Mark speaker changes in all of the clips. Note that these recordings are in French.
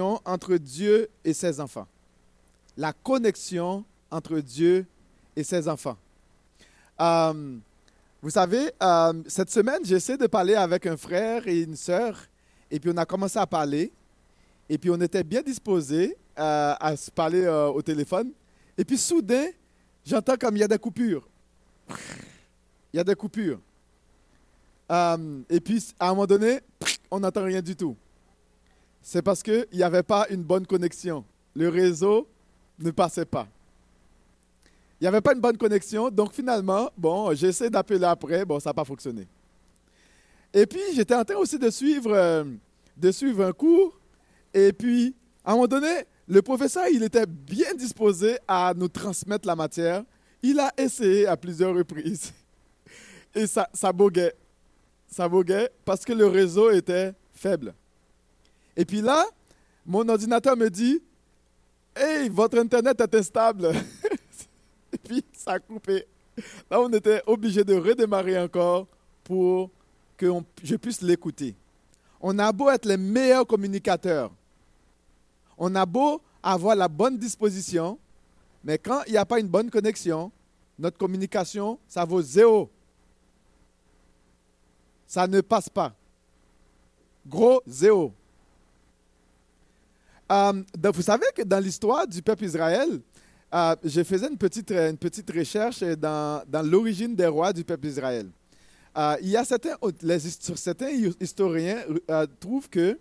Speaker 1: entre Dieu et ses enfants. La connexion entre Dieu et ses enfants. Euh, vous savez, euh, cette semaine, j'essaie de parler avec un frère et une sœur, et puis on a commencé à parler, et puis on était bien disposés euh, à se parler au téléphone, et puis soudain, j'entends comme il y a des coupures. Il y a des coupures. et puis, à un moment donné, on n'entend rien du tout c'est parce qu'il n'y avait pas une bonne connexion. Le réseau ne passait pas. Il n'y avait pas une bonne connexion, donc finalement, bon, j'essaie d'appeler après, bon, ça n'a pas fonctionné. Et puis, j'étais en train aussi de suivre, euh, de suivre un cours, et puis, à un moment donné, le professeur, il était bien disposé à nous transmettre la matière. Il a essayé à plusieurs reprises. Et ça, ça boguait. Ça boguait parce que le réseau était faible. Et puis là, mon ordinateur me dit Hey, votre Internet est instable. Et puis, ça a coupé. Là, on était obligé de redémarrer encore pour que je puisse l'écouter. On a beau être les meilleurs communicateurs. On a beau avoir la bonne disposition, mais quand il n'y a pas une bonne connexion, notre communication, ça vaut zéro. Ça ne passe pas. Gros zéro. Euh, vous savez que dans l'histoire du peuple Israël, euh, je faisais une petite, une petite recherche dans, dans l'origine des rois du peuple Israël. Euh, il y a certains, les, certains historiens trouvent que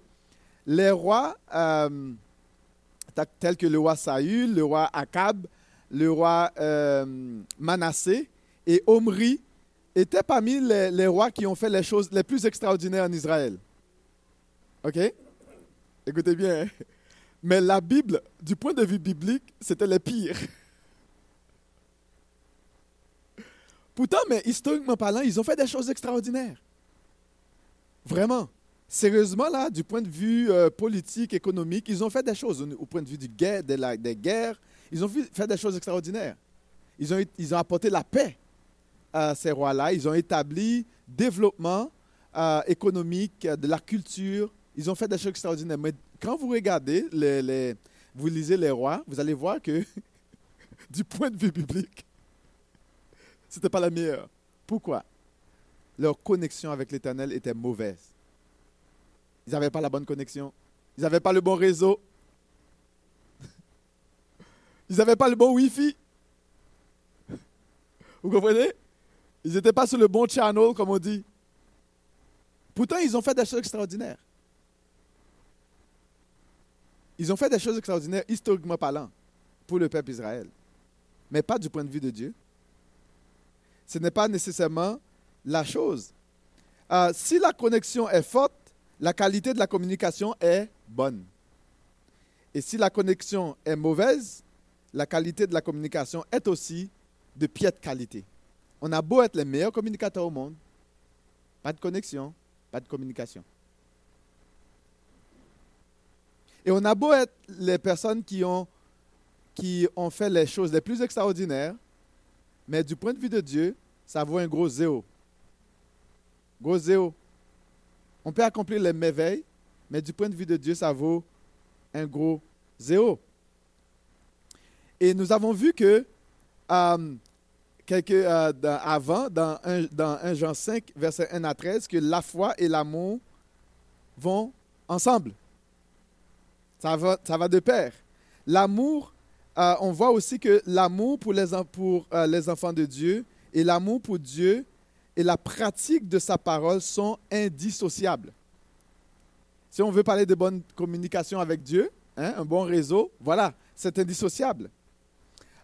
Speaker 1: les rois, tels que le roi Saül, le roi Akab, le roi Manassé et Omri, étaient parmi les, les, rois qui ont fait les choses les plus extraordinaires en Israël. OK? Écoutez bien. Hein? Mais la Bible, du point de vue biblique, c'était le pire. Pourtant, mais historiquement parlant, ils ont fait des choses extraordinaires. Vraiment. Sérieusement, là, du point de vue euh, politique, économique, ils ont fait des choses. Au point de vue du guerre, des guerres, ils ont fait des choses extraordinaires. Ils ont, ils ont apporté la paix à ces rois-là. Ils ont établi développement euh, économique, de la culture. Ils ont fait des choses extraordinaires. Mais quand vous regardez, les, vous lisez les rois, vous allez voir que du point de vue biblique, ce n'était pas la meilleure. Pourquoi? Leur connexion avec l'Éternel était mauvaise. Ils n'avaient pas la bonne connexion. Ils n'avaient pas le bon réseau. Ils n'avaient pas le bon Wi-Fi. Vous comprenez? Ils n'étaient pas sur le bon channel, comme on dit. Pourtant, ils ont fait des choses extraordinaires. Ils ont fait des choses extraordinaires, historiquement parlant, pour le peuple Israël, mais pas du point de vue de Dieu. Ce n'est pas nécessairement la chose. Euh, si la connexion est forte, la qualité de la communication est bonne. Et si la connexion est mauvaise, la qualité de la communication est aussi de piètre qualité. On a beau être les meilleurs communicateurs au monde, pas de connexion, pas de communication. Et on a beau être les personnes qui ont, qui ont fait les choses les plus extraordinaires, mais du point de vue de Dieu, ça vaut un gros zéro. Gros zéro. On peut accomplir les merveilles, mais du point de vue de Dieu, ça vaut un gros zéro. Et nous avons vu que euh, quelques, euh, avant, dans 1, dans 1 Jean 5, verset 1 à 13, que la foi et l'amour vont ensemble. Ça va, ça va de pair. L'amour, euh, on voit aussi que l'amour pour, les, pour euh, les enfants de Dieu et l'amour pour Dieu et la pratique de sa parole sont indissociables. Si on veut parler de bonne communication avec Dieu, hein, un bon réseau, voilà, c'est indissociable.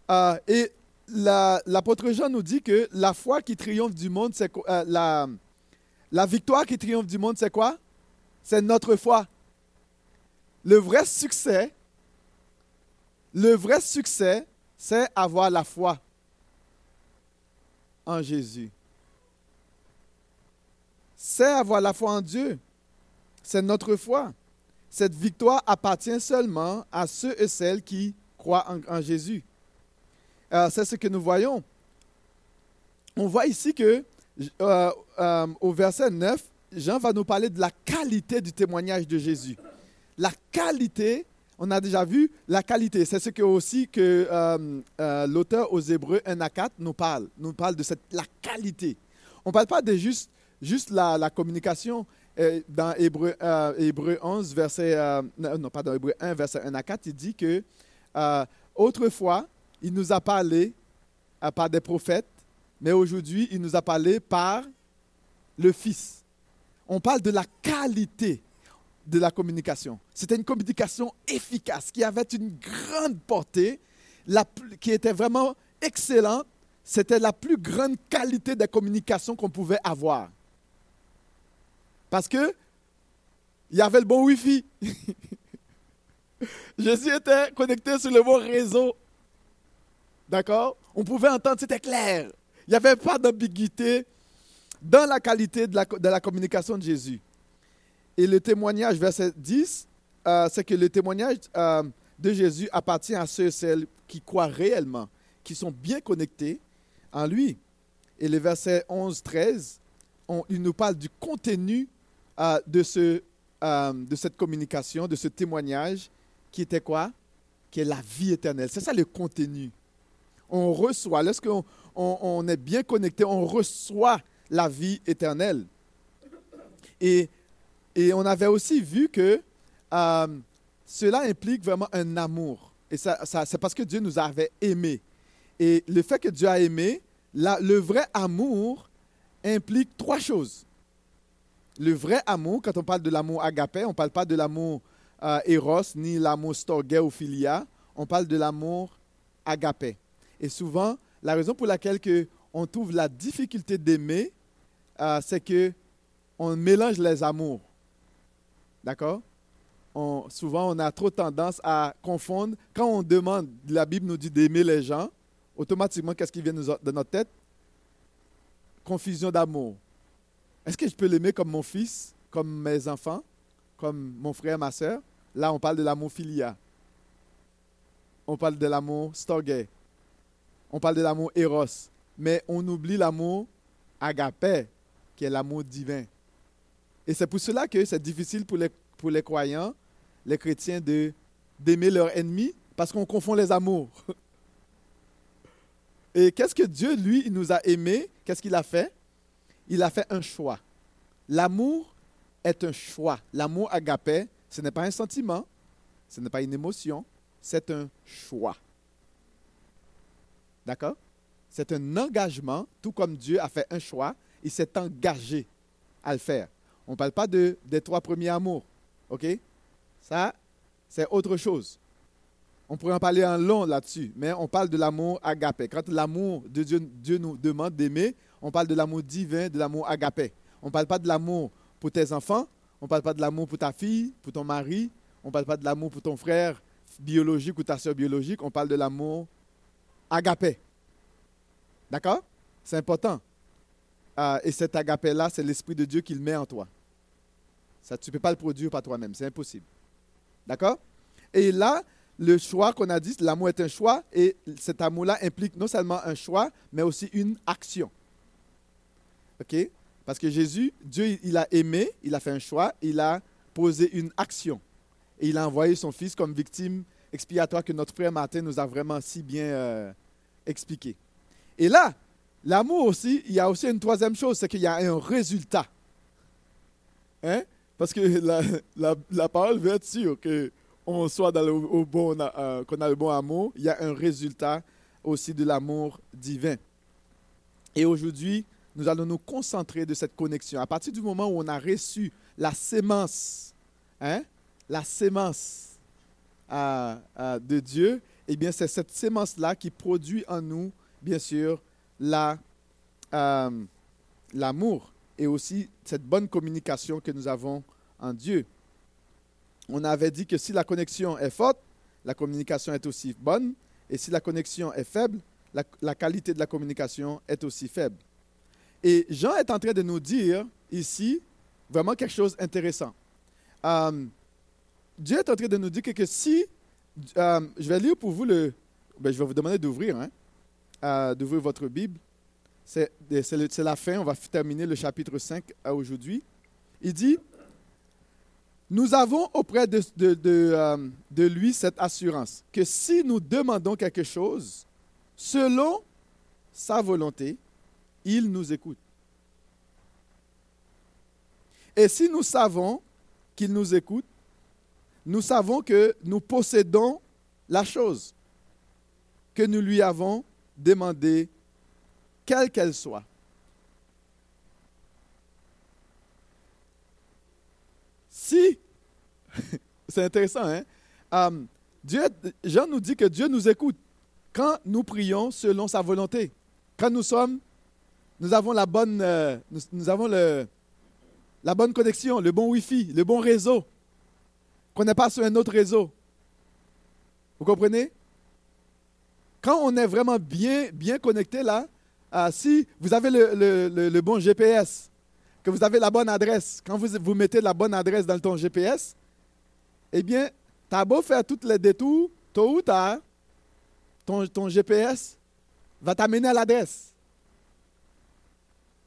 Speaker 1: Euh, et l'apôtre Jean nous dit que la foi qui triomphe du monde, la, la victoire qui triomphe du monde, c'est quoi? C'est notre foi. Le vrai succès, c'est avoir la foi en Jésus. C'est avoir la foi en Dieu. C'est notre foi. Cette victoire appartient seulement à ceux et celles qui croient en, Jésus. Euh, c'est ce que nous voyons. On voit ici que euh, euh, au verset 9, Jean va nous parler de la qualité du témoignage de Jésus la qualité, on a déjà vu la qualité. C'est ce que aussi que euh, euh, l'auteur aux Hébreux 1 à 4 nous parle. Nous parle de cette, la qualité. On ne parle pas de juste, juste la, communication. Euh, dans Hébreu, Hébreu 11, verset, non, pas dans Hébreu 1, verset 1 à 4, il dit que autrefois, il nous a parlé par des prophètes, mais aujourd'hui, il nous a parlé par le Fils. On parle de la qualité de la communication. C'était une communication efficace, qui avait une grande portée, qui était vraiment excellente. C'était la plus grande qualité de communication qu'on pouvait avoir. Parce que il y avait le bon Wi-Fi. Jésus était connecté sur le bon réseau. D'accord? On pouvait entendre, c'était clair. Il n'y avait pas d'ambiguïté dans la qualité de la, de la, communication de Jésus. Et le témoignage, verset 10, euh, c'est que le témoignage euh, de Jésus appartient à ceux et celles qui croient réellement, qui sont bien connectés en lui. Et le verset 11, 13, il nous parle du contenu euh, de, ce, de cette communication, de ce témoignage, qui était quoi? Qui est la vie éternelle. C'est ça le contenu on reçoit, lorsqu'on on, est bien connecté, on reçoit la vie éternelle. Et, et on avait aussi vu que euh, cela implique vraiment un amour. Et ça, c'est parce que Dieu nous avait aimés. Et le fait que Dieu a aimé, le vrai amour implique trois choses. Le vrai amour, quand on parle de l'amour agapé, on ne parle pas de l'amour euh, eros ni l'amour storge ou philia, on parle de l'amour agapé. Et souvent, la raison pour laquelle que on trouve la difficulté d'aimer, euh, c'est que on mélange les amours. D'accord? Souvent, on a trop tendance à confondre. Quand on demande, la Bible nous dit d'aimer les gens, automatiquement, qu'est-ce qui vient de notre tête? Confusion d'amour. Est-ce que je peux l'aimer comme mon fils, comme mes enfants, comme mon frère, ma soeur Là, on parle de l'amour filia. On parle de l'amour storge on parle de l'amour éros, mais on oublie l'amour agapé, qui est l'amour divin. Et c'est pour cela que c'est difficile pour les, pour les croyants, les chrétiens, de, d'aimer leurs ennemis, parce qu'on confond les amours. Et qu'est-ce que Dieu, lui, il nous a aimés Qu'est-ce qu'il a fait? Il a fait un choix. L'amour est un choix. L'amour agapé, ce n'est pas un sentiment, ce n'est pas une émotion, c'est un choix. D'accord? C'est un engagement, tout comme Dieu a fait un choix, il s'est engagé à le faire. On ne parle pas de, des trois premiers amours. OK? Ça, c'est autre chose. On pourrait en parler en long là-dessus, mais on parle de l'amour agapé. Quand l'amour de Dieu, Dieu nous demande d'aimer, on parle de l'amour divin, de l'amour agapé. On ne parle pas de l'amour pour tes enfants, on ne parle pas de l'amour pour ta fille, pour ton mari, on ne parle pas de l'amour pour ton frère biologique ou ta soeur biologique, on parle de l'amour agapé. D'accord? C'est important. Euh, et cet agapé-là, c'est l'Esprit de Dieu qui le met en toi. Ça, tu ne peux pas le produire par toi-même, c'est impossible. D'accord? Et là, le choix qu'on a dit, l'amour est un choix, et cet amour-là implique non seulement un choix, mais aussi une action. OK? Parce que Jésus, Dieu, il a aimé, il a fait un choix, il a posé une action. Et il a envoyé son Fils comme victime expiatoire que notre frère Martin nous a vraiment si bien euh, expliqué. Et là, l'amour aussi, il y a aussi une troisième chose, c'est qu'il y a un résultat. Hein? Parce que la, parole veut être sûre qu'on soit dans le, au bon, euh, qu'on a le bon amour. Il y a un résultat aussi de l'amour divin. Et aujourd'hui, nous allons nous concentrer de cette connexion. À partir du moment où on a reçu la sémence, hein? la sémence de Dieu, eh bien, c'est cette sémence-là qui produit en nous, bien sûr, euh, l'amour et aussi cette bonne communication que nous avons en Dieu. On avait dit que si la connexion est forte, la communication est aussi bonne, et si la connexion est faible, la, qualité de la communication est aussi faible. Et Jean est en train de nous dire ici vraiment quelque chose d'intéressant. Euh, Dieu est en train de nous dire que, si, euh, je vais lire pour vous le, ben, je vais vous demander d'ouvrir, hein, euh, d'ouvrir votre Bible. C'est la fin, on va terminer le chapitre 5 aujourd'hui. Il dit, nous avons auprès euh, de lui cette assurance que si nous demandons quelque chose selon sa volonté, il nous écoute. Et si nous savons qu'il nous écoute, nous savons que nous possédons la chose que nous lui avons demandée, quelle qu'elle soit. Si, c'est intéressant, hein? Euh, Jean nous dit que Dieu nous écoute quand nous prions selon sa volonté. Quand nous sommes, nous avons la bonne, euh, nous, avons la bonne connexion, le bon Wi-Fi, le bon réseau, qu'on n'est pas sur un autre réseau. Vous comprenez? Quand on est vraiment bien, bien connecté là, euh, si vous avez le, le, bon GPS, que vous avez la bonne adresse, quand vous, vous mettez la bonne adresse dans ton GPS, eh bien, tu as beau faire tous les détours, tôt ou tard, ton, ton GPS va t'amener à l'adresse.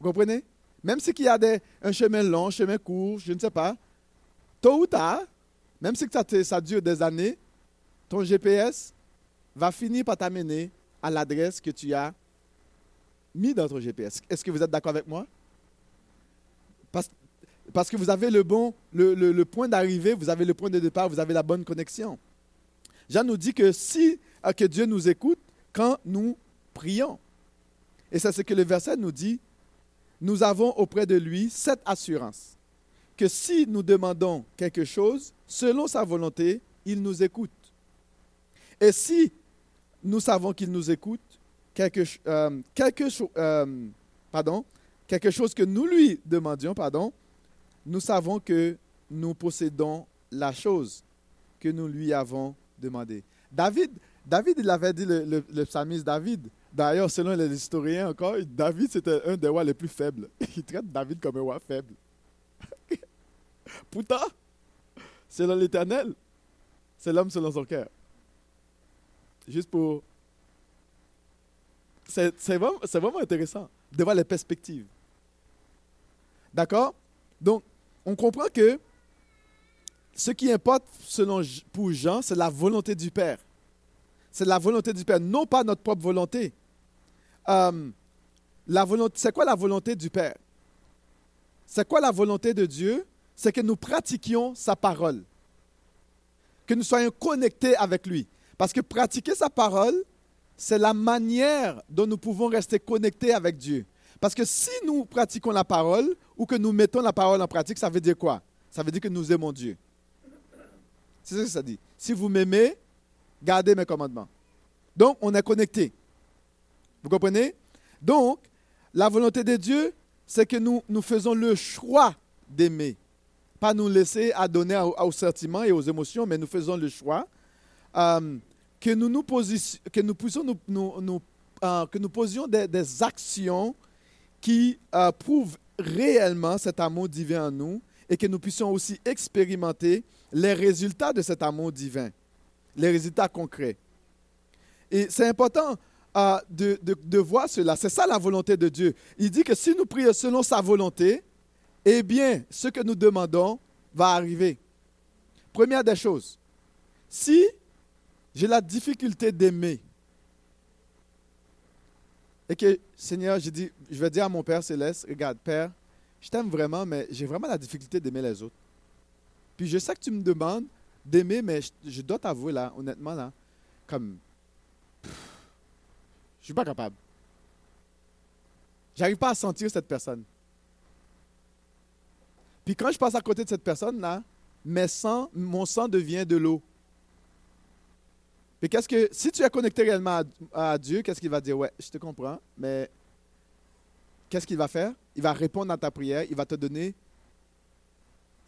Speaker 1: Vous comprenez? Même si il y a des, un chemin long, un chemin court, je ne sais pas, tôt ou tard, même si ça, ça dure des années, ton GPS va finir par t'amener à l'adresse que tu as mis dans ton GPS. Est-ce que vous êtes d'accord avec moi? Parce, que vous avez le bon, le, le, point d'arrivée, vous avez le point de départ, vous avez la bonne connexion. Jean nous dit que si euh, que Dieu nous écoute quand nous prions. Et c'est ce que le verset nous dit. Nous avons auprès de lui cette assurance que si nous demandons quelque chose selon sa volonté, il nous écoute. Et si nous savons qu'il nous écoute, quelque, euh, euh, pardon, quelque chose que nous lui demandions, pardon, nous savons que nous possédons la chose que nous lui avons demandé. David, David, il avait dit, le, le, psalmiste David, d'ailleurs, selon les historiens encore, David, c'était un des rois les plus faibles. Il traite David comme un roi faible. Pourtant, selon l'Éternel, c'est l'homme selon son cœur. Juste pour... C'est vraiment, vraiment intéressant de voir les perspectives. D'accord? Donc, on comprend que ce qui importe selon, pour Jean, c'est la volonté du Père c'est la volonté du Père, non pas notre propre volonté. Euh, volonté c'est quoi la volonté du Père? C'est quoi la volonté de Dieu? C'est que nous pratiquions sa parole. Que nous soyons connectés avec lui. Parce que pratiquer sa parole, c'est la manière dont nous pouvons rester connectés avec Dieu. Parce que si nous pratiquons la parole ou que nous mettons la parole en pratique, ça veut dire quoi? Ça veut dire que nous aimons Dieu. C'est ce que ça dit. Si vous m'aimez, Gardez mes commandements. Donc, on est connecté. Vous comprenez? Donc, la volonté de Dieu, c'est que nous, nous faisons le choix d'aimer. Pas nous laisser adonner aux, sentiments et aux émotions, mais nous faisons le choix euh, que, nous posions des, actions qui euh, prouvent réellement cet amour divin en nous et que nous puissions aussi expérimenter les résultats de cet amour divin les résultats concrets. Et c'est important euh, de, de, voir cela. C'est ça la volonté de Dieu. Il dit que si nous prions selon sa volonté, eh bien, ce que nous demandons va arriver. Première des choses, si j'ai la difficulté d'aimer, et que, Seigneur, je, dis, je vais dire à mon Père céleste, regarde, Père, je t'aime vraiment, mais j'ai vraiment la difficulté d'aimer les autres. Puis je sais que tu me demandes d'aimer, mais je, dois t'avouer, là, honnêtement, là, comme. je suis pas capable. J'arrive pas à sentir cette personne. Puis quand je passe à côté de cette personne-là, mes sang, mon sang devient de l'eau. Puis qu'est-ce que. Si tu es connecté réellement à, Dieu, qu'est-ce qu'il va dire? Ouais, je te comprends, mais qu'est-ce qu'il va faire? Il va répondre à ta prière, il va te donner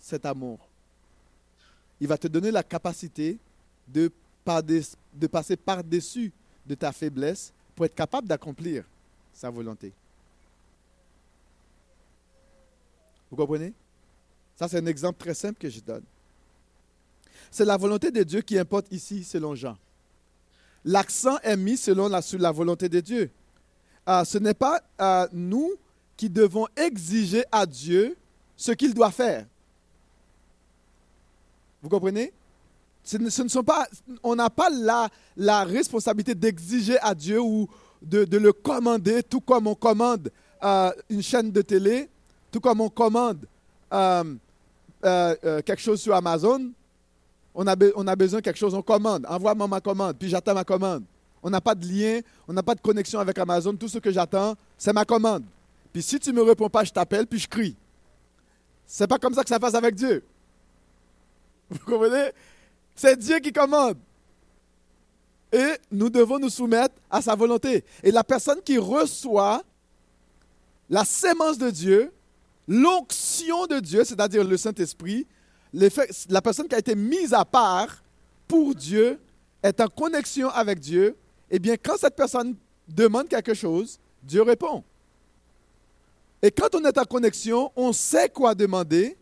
Speaker 1: cet amour il va te donner la capacité de, de passer par-dessus de ta faiblesse pour être capable d'accomplir sa volonté. Vous comprenez? Ça, c'est un exemple très simple que je donne. C'est la volonté de Dieu qui importe ici, selon Jean. L'accent est mis selon la, sur la volonté de Dieu. Ah, ce n'est pas ah, nous qui devons exiger à Dieu ce qu'il doit faire. Vous comprenez? Ce ne, sont pas, On n'a pas la, la responsabilité d'exiger à Dieu ou de, le commander, tout comme on commande euh, une chaîne de télé, tout comme on commande euh, quelque chose sur Amazon. On a, besoin de quelque chose, on commande. Envoie-moi ma commande, puis j'attends ma commande. On n'a pas de lien, on n'a pas de connexion avec Amazon. Tout ce que j'attends, c'est ma commande. Puis si tu ne me réponds pas, je t'appelle, puis je crie. C'est pas comme ça que ça passe avec Dieu. Vous comprenez? C'est Dieu qui commande. Et nous devons nous soumettre à sa volonté. Et la personne qui reçoit la sémence de Dieu, l'onction de Dieu, c'est-à-dire le Saint-Esprit, la personne qui a été mise à part pour Dieu, est en connexion avec Dieu, eh bien, quand cette personne demande quelque chose, Dieu répond. Et quand on est en connexion, on sait quoi demander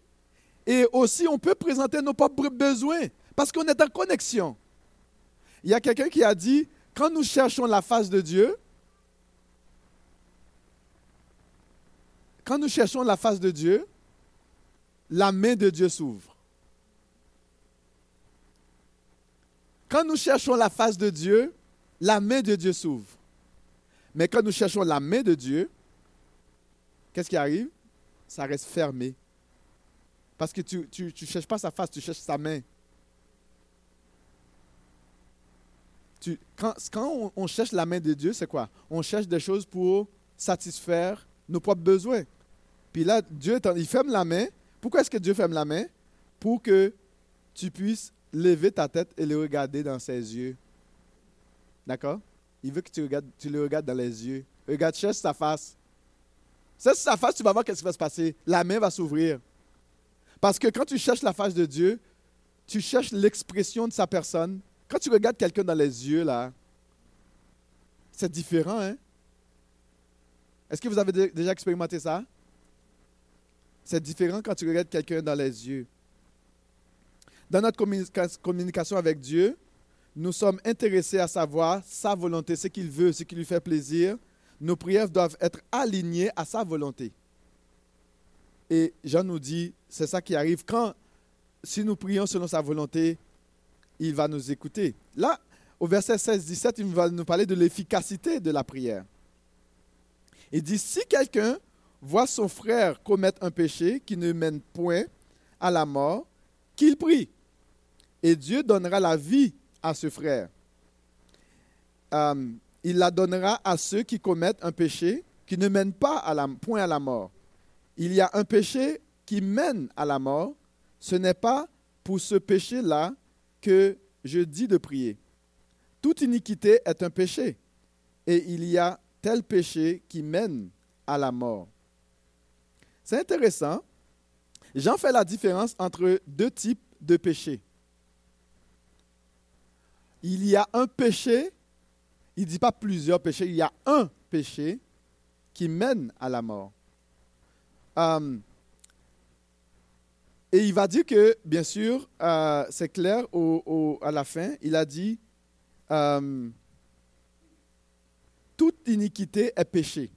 Speaker 1: et aussi on peut présenter nos propres besoins parce qu'on est en connexion. Il y a quelqu'un qui a dit, quand nous cherchons la face de Dieu, quand nous cherchons la face de Dieu, la main de Dieu s'ouvre. Quand nous cherchons la face de Dieu, la main de Dieu s'ouvre. Mais quand nous cherchons la main de Dieu, qu'est-ce qui arrive? Ça reste fermé. Parce que tu ne cherches pas sa face, tu cherches sa main. Tu, quand, on, cherche la main de Dieu, c'est quoi? On cherche des choses pour satisfaire nos propres besoins. Puis là, Dieu, il ferme la main. Pourquoi est-ce que Dieu ferme la main? Pour que tu puisses lever ta tête et le regarder dans ses yeux D'accord? Il veut que tu, le regardes dans les yeux. Regarde, cherche sa face. Cherche sa face, tu vas voir ce qui va se passer. La main va s'ouvrir. Parce que quand tu cherches la face de Dieu, tu cherches l'expression de sa personne. Quand tu regardes quelqu'un dans les yeux, là, c'est différent, hein? Est-ce que vous avez déjà expérimenté ça? C'est différent quand tu regardes quelqu'un dans les yeux. Dans notre communication avec Dieu, nous sommes intéressés à savoir sa volonté, ce qu'il veut, ce qui lui fait plaisir. Nos prières doivent être alignées à sa volonté. Et Jean nous dit, c'est ça qui arrive quand, si nous prions selon sa volonté, il va nous écouter. Là, au verset 16-17, il va nous parler de l'efficacité de la prière. Il dit, si quelqu'un voit son frère commettre un péché qui ne mène point à la mort, qu'il prie. Et Dieu donnera la vie à ce frère. Euh, il la donnera à ceux qui commettent un péché qui ne mène pas à la, point à la mort. Il y a un péché qui mène à la mort. Ce n'est pas pour ce péché-là que je dis de prier. Toute iniquité est un péché. Et il y a tel péché qui mène à la mort. C'est intéressant. J'en fais la différence entre deux types de péchés il y a un péché, il ne dit pas plusieurs péchés, il y a un péché qui mène à la mort. Euh, et il va dire que, bien sûr, euh, c'est clair à la fin, il a dit, euh, toute iniquité est péché.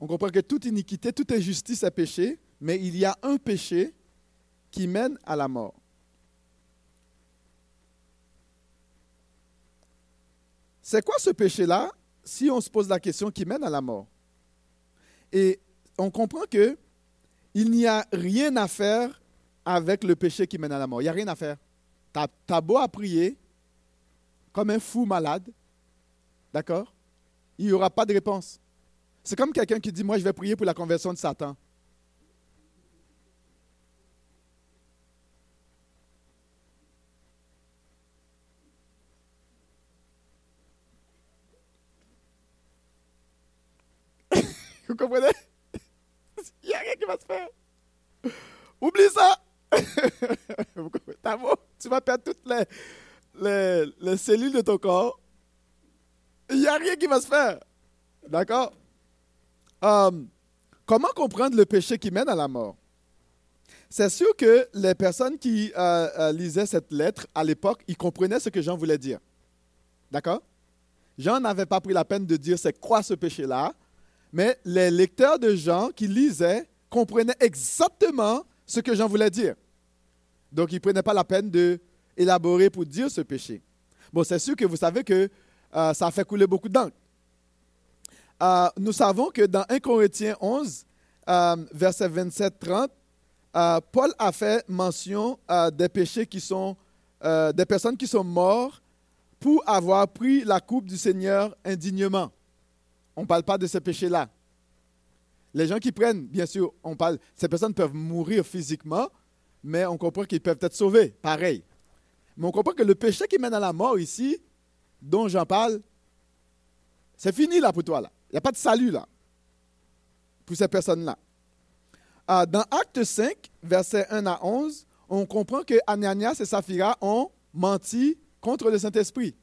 Speaker 1: On comprend que toute iniquité, toute injustice est péché, mais il y a un péché qui mène à la mort. C'est quoi ce péché-là si on se pose la question qui mène à la mort? Et on comprend que il n'y a rien à faire avec le péché qui mène à la mort. Il n'y a rien à faire. Tu as, beau à prier comme un fou malade, d'accord? Il n'y aura pas de réponse. C'est comme quelqu'un qui dit, moi je vais prier pour la conversion de Satan. Vous comprenez Il n'y a rien qui va se faire. Oublie ça. tu vas perdre toutes les, les, cellules de ton corps. Il n'y a rien qui va se faire. D'accord? Um, Comment comprendre le péché qui mène à la mort? C'est sûr que les personnes qui euh, euh, lisaient cette lettre à l'époque, ils comprenaient ce que Jean voulait dire. D'accord? Jean n'avait pas pris la peine de dire c'est quoi ce péché-là mais les lecteurs de Jean qui lisaient comprenaient exactement ce que Jean voulait dire. Donc, il ne prenait pas la peine d'élaborer pour dire ce péché. Bon, c'est sûr que vous savez que euh, ça a fait couler beaucoup d'encre. Euh, nous savons que dans 1 Corinthiens 11, euh, verset 27-30, Paul a fait mention des péchés qui sont, des personnes qui sont mortes pour avoir pris la coupe du Seigneur indignement. On ne parle pas de ce péché-là. Les gens qui prennent, bien sûr, on parle, ces personnes peuvent mourir physiquement, mais on comprend qu'ils peuvent être sauvés, pareil. Mais on comprend que le péché qui mène à la mort ici, dont j'en parle, c'est fini là pour toi. Il n'y a pas de salut là pour ces personnes-là. Ah, dans Acte 5, versets 1 à 11, on comprend que Ananias et Saphira ont menti contre le Saint-Esprit.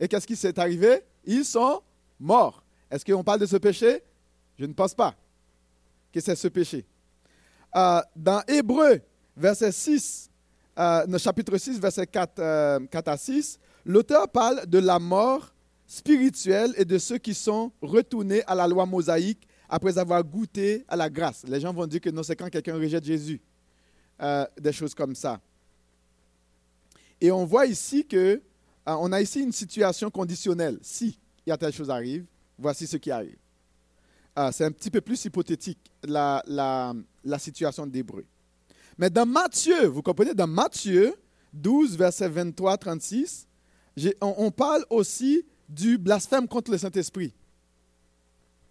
Speaker 1: Et qu'est-ce qui s'est arrivé? Ils sont morts. Est-ce qu'on parle de ce péché? Je ne pense pas que c'est ce péché. Ah, dans Hébreu, verset 6, euh, chapitre 6, verset 4, 4 euh, à 6, l'auteur parle de la mort spirituelle et de ceux qui sont retournés à la loi mosaïque après avoir goûté à la grâce. Les gens vont dire que non, c'est quand quelqu'un rejette Jésus. Euh, des choses comme ça. Et on voit ici que on a ici une situation conditionnelle. Si il y a telle chose arrive, voici ce qui arrive. c'est un petit peu plus hypothétique, la, la, situation d'Hébreu. Mais dans Matthieu, vous comprenez, dans Matthieu 12, verset 23-36, on, on, parle aussi du blasphème contre le Saint-Esprit.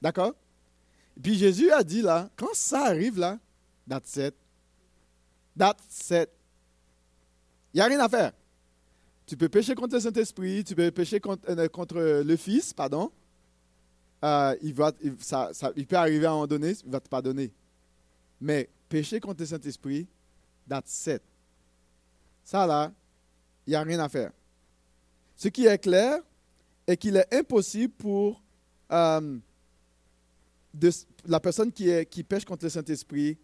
Speaker 1: D'accord? Puis Jésus a dit là, quand ça arrive là, that's it. That's it. Il n'y a rien à faire. Tu peux pécher contre le Saint-Esprit, tu peux pécher contre, euh, contre le Fils, pardon. Euh, il, peut arriver à un moment donné, il va te pardonner. Mais pécher contre le Saint-Esprit, That's it. Ça là, il n'y a rien à faire. Ce qui est clair est qu'il est impossible pour euh, la personne qui, est, pêche contre le Saint-Esprit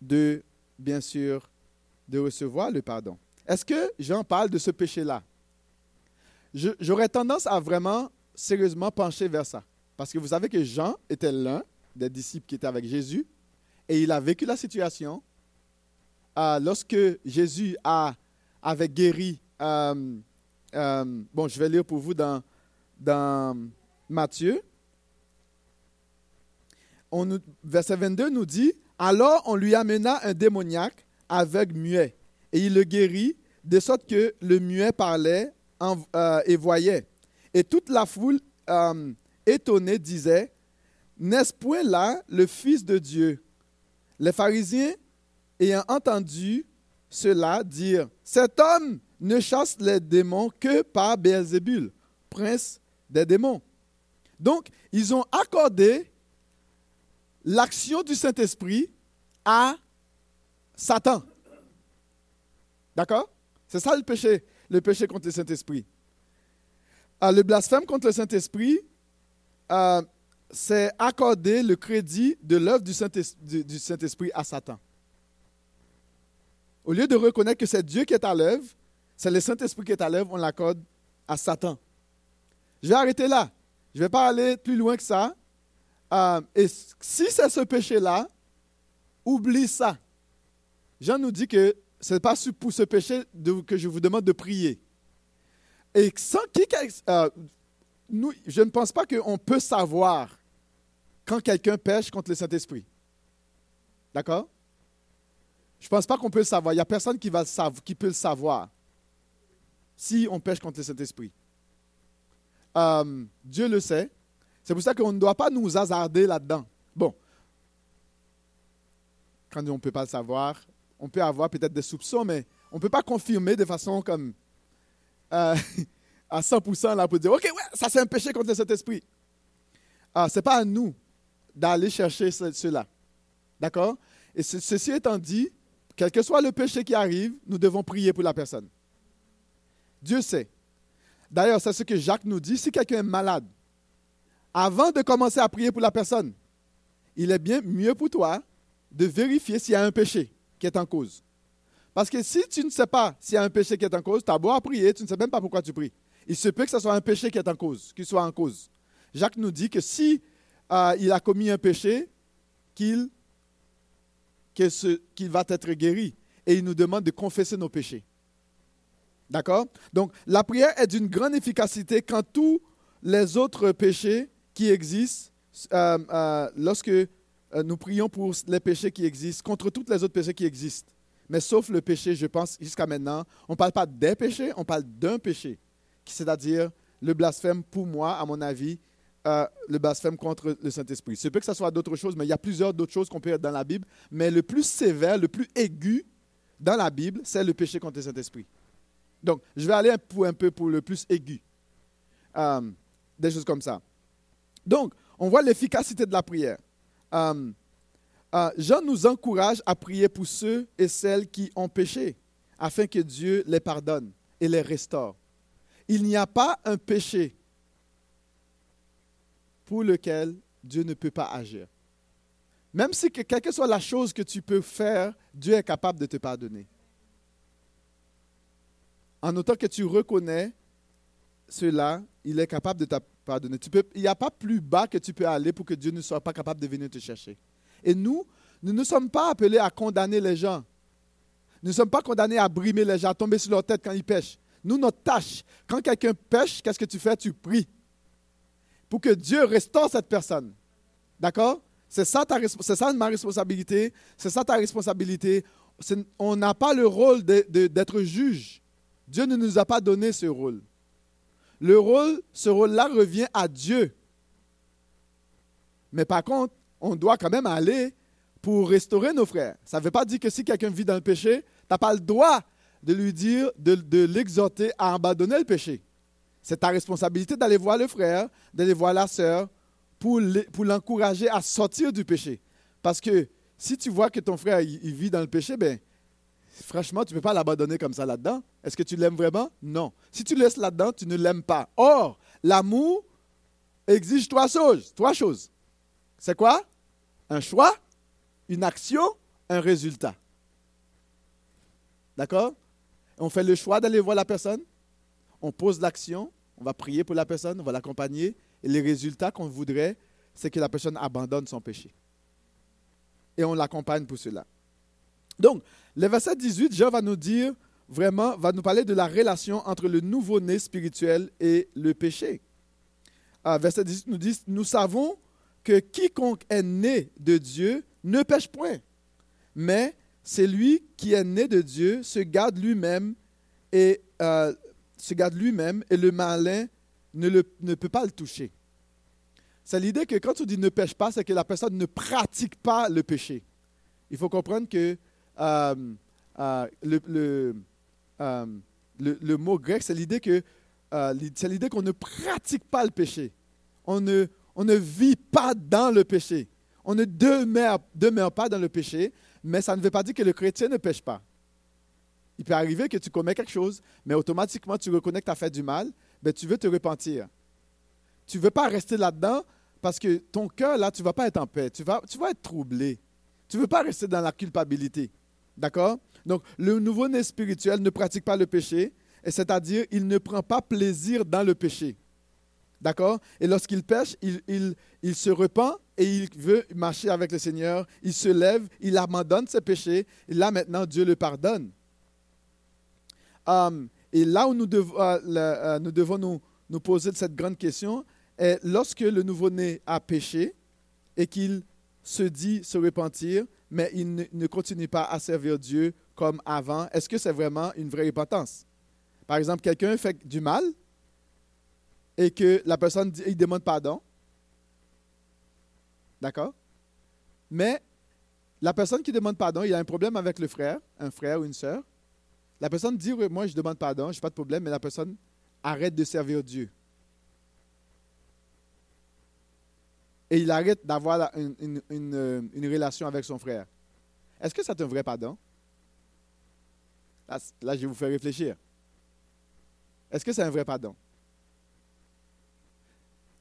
Speaker 1: de, bien sûr, de recevoir le pardon. Est-ce que Jean parle de ce péché-là? J'aurais tendance à vraiment sérieusement pencher vers ça. Parce que vous savez que Jean était l'un des disciples qui était avec Jésus et il a vécu la situation lorsque Jésus avait guéri, euh, euh, bon, je vais lire pour vous dans, dans Matthieu. On verset 22 nous dit, alors on lui amena un démoniaque aveugle muet, et il le guérit, de sorte que le muet parlait euh, et voyait. Et toute la foule étonnée disait, N'est-ce point là le Fils de Dieu? Les pharisiens ayant entendu cela dire, cet homme ne chasse les démons que par Beelzébul, prince des démons. Donc, ils ont accordé l'action du Saint-Esprit à Satan. D'accord? C'est ça le péché, le péché contre le Saint-Esprit. Euh, le blasphème contre le Saint-Esprit, euh, c'est accorder le crédit de l'œuvre du Saint-Esprit à Satan. Au lieu de reconnaître que c'est Dieu qui est à l'œuvre, c'est le Saint-Esprit qui est à l'œuvre, on l'accorde à Satan. Je vais arrêter là. Je ne vais pas aller plus loin que ça. Euh, et si c'est ce péché-là, oublie ça. Jean nous dit que ce n'est pas pour ce péché que je vous demande de prier. Et sans qui, euh, nous, je ne pense pas qu'on peut savoir quand quelqu'un pêche contre le Saint-Esprit. D'accord? Je ne pense pas qu'on peut le savoir. Il n'y a personne qui, va qui peut le savoir si on pêche contre le Saint-Esprit. Euh, Dieu le sait. C'est pour ça qu'on ne doit pas nous hasarder là-dedans. Bon, quand on ne peut pas le savoir, on peut avoir peut-être des soupçons, mais on ne peut pas confirmer de façon comme euh, à 100% là pour dire, OK, ça c'est un péché contre le Saint-Esprit. Ah, ce n'est pas à nous d'aller chercher cela. D'accord? Et ceci étant dit, quel que soit le péché qui arrive, nous devons prier pour la personne. Dieu sait. D'ailleurs, c'est ce que Jacques nous dit. Si quelqu'un est malade, avant de commencer à prier pour la personne, il est bien mieux pour toi de vérifier s'il y a un péché qui est en cause. Parce que si tu ne sais pas s'il y a un péché qui est en cause, tu as beau à prier, tu ne sais même pas pourquoi tu pries. Il se peut que ce soit un péché qui est en cause, qu'il soit en cause. Jacques nous dit que si euh, il a commis un péché, qu'il va être guéri. et il nous demande de confesser nos péchés. D'accord? Donc, la prière est d'une grande efficacité quand tous les autres péchés qui existent, euh, euh, lorsque nous prions pour les péchés qui existent, contre tous les autres péchés qui existent, mais sauf le péché, je pense, jusqu'à maintenant, on ne parle pas des péchés, on parle d'un péché, c'est-à-dire le blasphème, pour moi, à mon avis, le blasphème contre le Saint-Esprit. C'est peut que ce soit d'autres choses, mais il y a plusieurs d'autres choses qu'on peut être dans la Bible, mais le plus sévère, le plus aigu dans la Bible, c'est le péché contre le Saint-Esprit. Donc, je vais aller un peu, un peu pour le plus aigu. Euh, des choses comme ça. Donc, on voit l'efficacité de la prière. Euh, euh, Jean nous encourage à prier pour ceux et celles qui ont péché, afin que Dieu les pardonne et les restaure. Il n'y a pas un péché pour lequel Dieu ne peut pas agir. Même si, quelle que soit la chose que tu peux faire, Dieu est capable de te pardonner en autant que tu reconnais cela, il est capable de te pardonner. Il n'y a pas plus bas que tu peux aller pour que Dieu ne soit pas capable de venir te chercher. Et nous, nous ne sommes pas appelés à condamner les gens. Nous ne sommes pas condamnés à brimer les gens, à tomber sur leur tête quand ils pêchent. Nous, notre tâche, quand quelqu'un pêche, qu'est-ce que tu fais? Tu pries pour que Dieu restaure cette personne. D'accord? C'est ça, c'est ça ma responsabilité. C'est ça ta responsabilité. On n'a pas le rôle d'être juge. Dieu ne nous a pas donné ce rôle. Le rôle, ce rôle-là revient à Dieu. Mais par contre, on doit quand même aller pour restaurer nos frères. Ça ne veut pas dire que si quelqu'un vit dans le péché, tu n'as pas le droit de lui dire, de, l'exhorter à abandonner le péché. C'est ta responsabilité d'aller voir le frère, d'aller voir la sœur, pour l'encourager à sortir du péché. Parce que si tu vois que ton frère vit dans le péché, ben, franchement, tu ne peux pas l'abandonner comme ça là-dedans. Est-ce que tu l'aimes vraiment? Non. Si tu laisses là-dedans, tu ne l'aimes pas. Or, l'amour exige trois choses. Trois choses. C'est quoi? Un choix, une action, un résultat. D'accord? On fait le choix d'aller voir la personne, on pose l'action, on va prier pour la personne, on va l'accompagner, et les résultats qu'on voudrait, c'est que la personne abandonne son péché. Et on l'accompagne pour cela. Donc, le verset 18, Jean va nous dire vraiment, va nous parler de la relation entre le nouveau-né spirituel et le péché. Ah, verset 18 nous dit, nous savons que quiconque est né de Dieu ne pêche point, mais c'est lui qui est né de Dieu se garde lui-même et euh, se garde lui-même et le malin ne, peut pas le toucher. C'est l'idée que quand on dit ne pêche pas, c'est que la personne ne pratique pas le péché. Il faut comprendre que euh, le, euh, le, le, mot grec, c'est l'idée que c'est l'idée qu'on ne pratique pas le péché. On ne, on ne vit pas dans le péché. On ne demeure, pas dans le péché, mais ça ne veut pas dire que le chrétien ne pêche pas. Il peut arriver que tu commets quelque chose, mais automatiquement tu reconnais que tu as fait du mal, mais tu veux te repentir. Tu ne veux pas rester là-dedans parce que ton cœur, là, tu ne vas pas être en paix. Tu vas, tu vas être troublé. Tu ne veux pas rester dans la culpabilité. D'accord? Donc, le nouveau-né spirituel ne pratique pas le péché, c'est-à-dire il ne prend pas plaisir dans le péché. D'accord? Et lorsqu'il pêche, il, il, il, se repent et il veut marcher avec le Seigneur. Il se lève, il abandonne ses péchés. Et là, maintenant, Dieu le pardonne. Um, et là où nous, devons, euh, euh, nous devons nous, nous, poser cette grande question est lorsque le nouveau-né a péché et qu'il se dit se repentir, mais il ne, continue pas à servir Dieu comme avant, est-ce que c'est vraiment une vraie repentance? Par exemple, quelqu'un fait du mal et que la personne il demande pardon. D'accord? Mais la personne qui demande pardon, il a un problème avec le frère, un frère ou une sœur. La personne dit, moi je demande pardon, je n'ai pas de problème, mais la personne arrête de servir Dieu. et il arrête d'avoir une, une, relation avec son frère. Est-ce que c'est un vrai pardon? Là, je vais vous faire réfléchir. Est-ce que c'est un vrai pardon?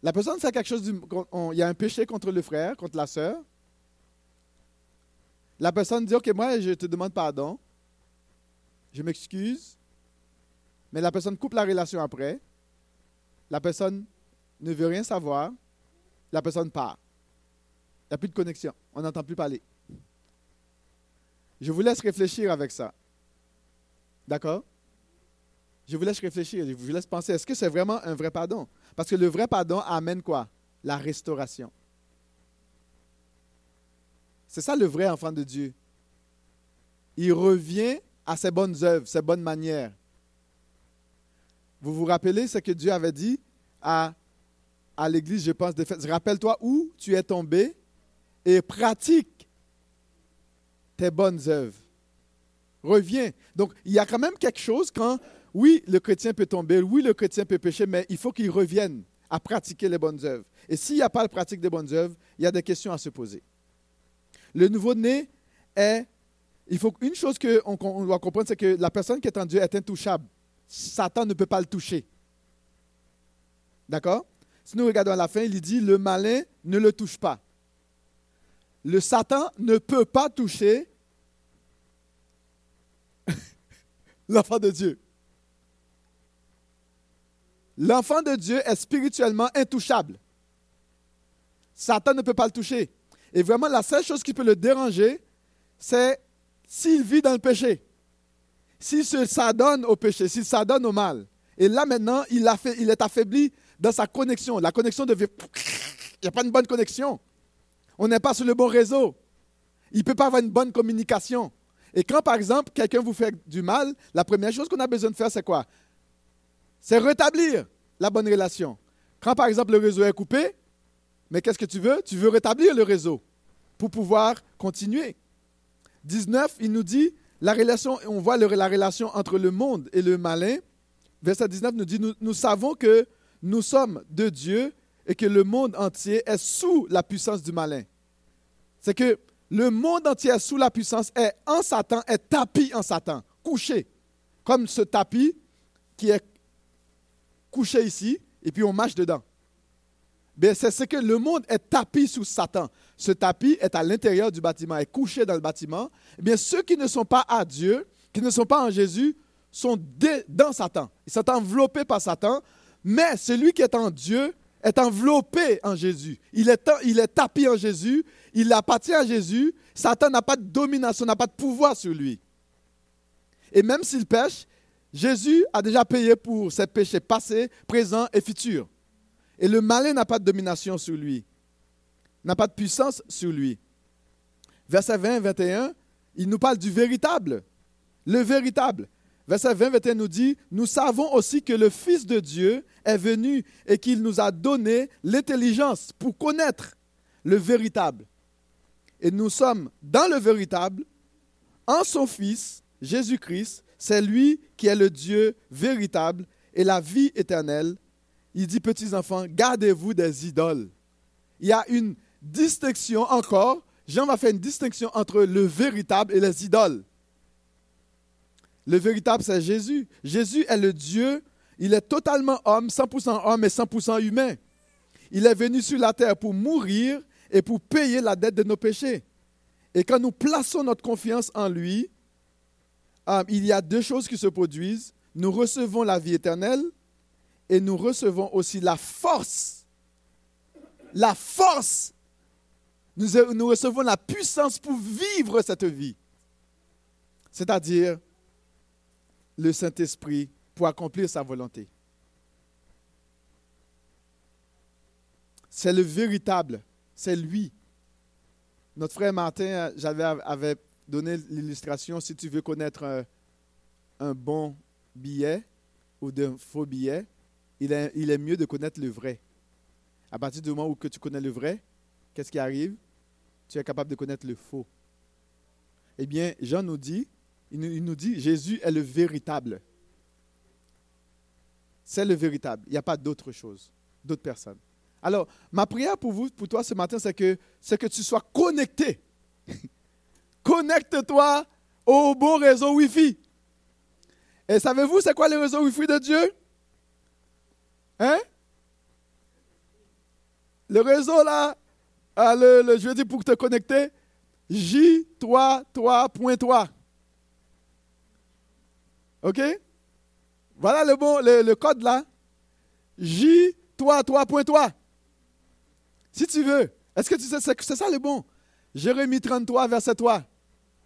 Speaker 1: La personne fait quelque chose, il y a un péché contre le frère, contre la sœur. La personne dit, OK, moi, je te demande pardon. Je m'excuse. Mais la personne coupe la relation après. La personne ne veut rien savoir la personne part. Il n'y a plus de connexion. On n'entend plus parler. Je vous laisse réfléchir avec ça. D'accord? Je vous laisse réfléchir, je vous laisse penser, est-ce que c'est vraiment un vrai pardon? Parce que le vrai pardon amène quoi? La restauration. C'est ça le vrai enfant de Dieu. Il revient à ses bonnes œuvres, ses bonnes manières. Vous vous rappelez ce que Dieu avait dit à, à l'Église, je pense, rappelle-toi où tu es tombé et pratique tes bonnes œuvres. Reviens. Donc, il y a quand même quelque chose quand, oui, le chrétien peut tomber, oui, le chrétien peut pécher, mais il faut qu'il revienne à pratiquer les bonnes œuvres. Et s'il n'y a pas la pratique des bonnes œuvres, il y a des questions à se poser. Le nouveau-né est, il faut une chose qu'on doit comprendre, c'est que la personne qui est en Dieu est intouchable. Satan ne peut pas le toucher. D'accord? Si nous regardons à la fin, il dit, le malin ne le touche pas. Le Satan ne peut pas toucher l'enfant de Dieu. L'enfant de Dieu est spirituellement intouchable. Satan ne peut pas le toucher. Et vraiment, la seule chose qui peut le déranger, c'est s'il vit dans le péché. S'il s'adonne au péché, s'il s'adonne au mal. Et là, maintenant, il, a fait, il est affaibli dans sa connexion. La connexion devient... Il n'y a pas une bonne connexion. On n'est pas sur le bon réseau. Il ne peut pas avoir une bonne communication. Et quand, par exemple, quelqu'un vous fait du mal, la première chose qu'on a besoin de faire, c'est quoi? C'est rétablir la bonne relation. Quand, par exemple, le réseau est coupé, mais qu'est-ce que tu veux? Tu veux rétablir le réseau pour pouvoir continuer. 19, il nous dit, la relation, on voit la relation entre le monde et le malin. Verset 19 nous dit, nous, savons que nous sommes de Dieu et que le monde entier est sous la puissance du malin. C'est que le monde entier est sous la puissance, est en Satan, est tapis en Satan, couché. Comme ce tapis qui est couché ici, et puis on marche dedans c'est ce que le monde est tapis sous Satan. Ce tapis est à l'intérieur du bâtiment, est couché dans le bâtiment. Bien, ceux qui ne sont pas à Dieu, qui ne sont pas en Jésus, sont dans Satan. Ils sont enveloppés par Satan, mais celui qui est en Dieu est enveloppé en Jésus. Il est, il est tapis en Jésus, il appartient à Jésus. Satan n'a pas de domination, n'a pas de pouvoir sur lui. Et même s'il pêche, Jésus a déjà payé pour ses péchés passés, présents et futurs. Et le malin n'a pas de domination sur lui, n'a pas de puissance sur lui. Verset 20, 21, il nous parle du véritable. Le véritable. Verset 20, 21 nous dit, nous savons aussi que le Fils de Dieu est venu et qu'il nous a donné l'intelligence pour connaître le véritable. Et nous sommes dans le véritable, en son Fils, Jésus-Christ, c'est lui qui est le Dieu véritable et la vie éternelle il dit, petits enfants, gardez-vous des idoles. Il y a une distinction encore. Jean va faire une distinction entre le véritable et les idoles. Le véritable, c'est Jésus. Jésus est le Dieu. Il est totalement homme, 100% homme et 100% humain. Il est venu sur la terre pour mourir et pour payer la dette de nos péchés. Et quand nous plaçons notre confiance en lui, euh, il y a deux choses qui se produisent. Nous recevons la vie éternelle et nous recevons aussi la force. La force. Nous, nous recevons la puissance pour vivre cette vie. C'est-à-dire le Saint-Esprit pour accomplir sa volonté. C'est le véritable, c'est lui. Notre frère Martin j'avais, avait donné l'illustration, si tu veux connaître un, un bon billet ou d'un faux billet, il est, mieux de connaître le vrai. À partir du moment où que tu connais le vrai, qu'est-ce qui arrive? Tu es capable de connaître le faux. Eh bien, Jean nous dit, il nous, dit, Jésus est le véritable. C'est le véritable. Il n'y a pas d'autre chose, d'autres personnes. Alors, ma prière pour vous, pour toi ce matin, c'est que, c'est que tu sois connecté. Connecte-toi au bon réseau Wi-Fi. Et savez-vous, c'est quoi le réseau Wi-Fi de Dieu? Hein? Le réseau là, ah, le, je veux dire pour te connecter, J3, 3, point 3. OK? Voilà le, bon, le, code là. J, 3, 3, point 3. Si tu veux. Est-ce que tu sais, c'est ça le bon? Jérémie 33, verset 3.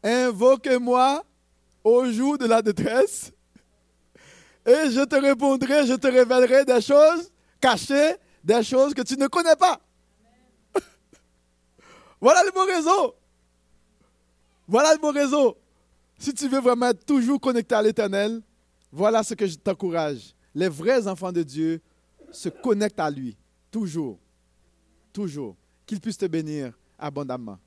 Speaker 1: Invoque-moi au jour de la détresse, et je te répondrai, je te révélerai des choses cachées, des choses que tu ne connais pas. voilà le bon réseau. Voilà le bon réseau. Si tu veux vraiment être toujours connecté à l'Éternel, voilà ce que je t'encourage. Les vrais enfants de Dieu se connectent à lui, toujours, toujours, qu'il puisse te bénir abondamment.